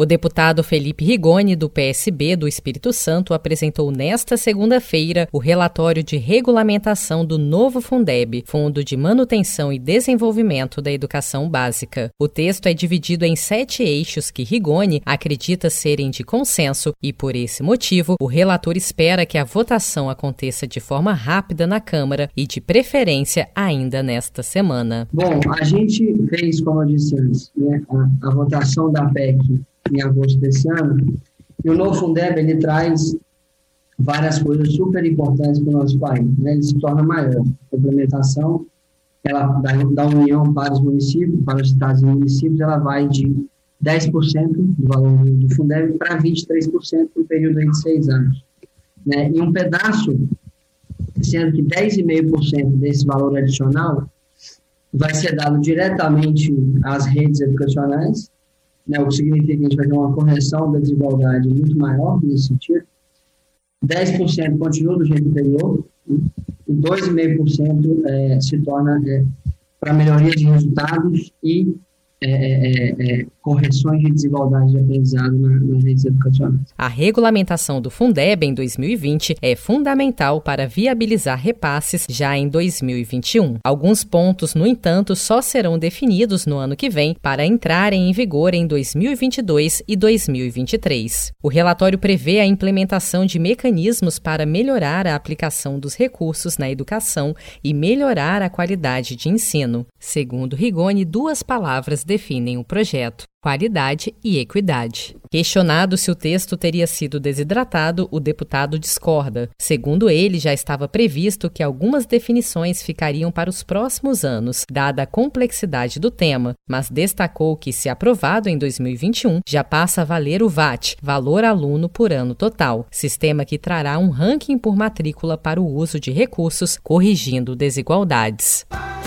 O deputado Felipe Rigoni, do PSB do Espírito Santo, apresentou nesta segunda-feira o relatório de regulamentação do novo Fundeb, Fundo de Manutenção e Desenvolvimento da Educação Básica. O texto é dividido em sete eixos que Rigoni acredita serem de consenso e, por esse motivo, o relator espera que a votação aconteça de forma rápida na Câmara e, de preferência, ainda nesta semana. Bom, a gente fez, como eu disse antes, né, a, a votação da PEC em agosto desse ano. E o novo Fundeb, ele traz várias coisas super importantes para o nosso país. Né? Ele se torna maior. A implementação ela, da, da União para os municípios, para os estados e municípios, ela vai de 10% do valor do Fundeb para 23% no período de seis anos. Né? E um pedaço, sendo que 10,5% desse valor adicional vai ser dado diretamente às redes educacionais né, o que significa que a gente vai ter uma correção da desigualdade muito maior nesse sentido. 10% continua do jeito anterior né, e 2,5% é, se torna é, para melhoria de resultados e é, é, é, é, correções de desigualdade de aprendizado na, nas redes educacionais. A regulamentação do Fundeb em 2020 é fundamental para viabilizar repasses já em 2021. Alguns pontos, no entanto, só serão definidos no ano que vem para entrarem em vigor em 2022 e 2023. O relatório prevê a implementação de mecanismos para melhorar a aplicação dos recursos na educação e melhorar a qualidade de ensino. Segundo Rigoni, duas palavras definem o projeto: qualidade e equidade. Questionado se o texto teria sido desidratado, o deputado discorda. Segundo ele, já estava previsto que algumas definições ficariam para os próximos anos, dada a complexidade do tema, mas destacou que, se aprovado em 2021, já passa a valer o VAT, valor aluno por ano total, sistema que trará um ranking por matrícula para o uso de recursos, corrigindo desigualdades.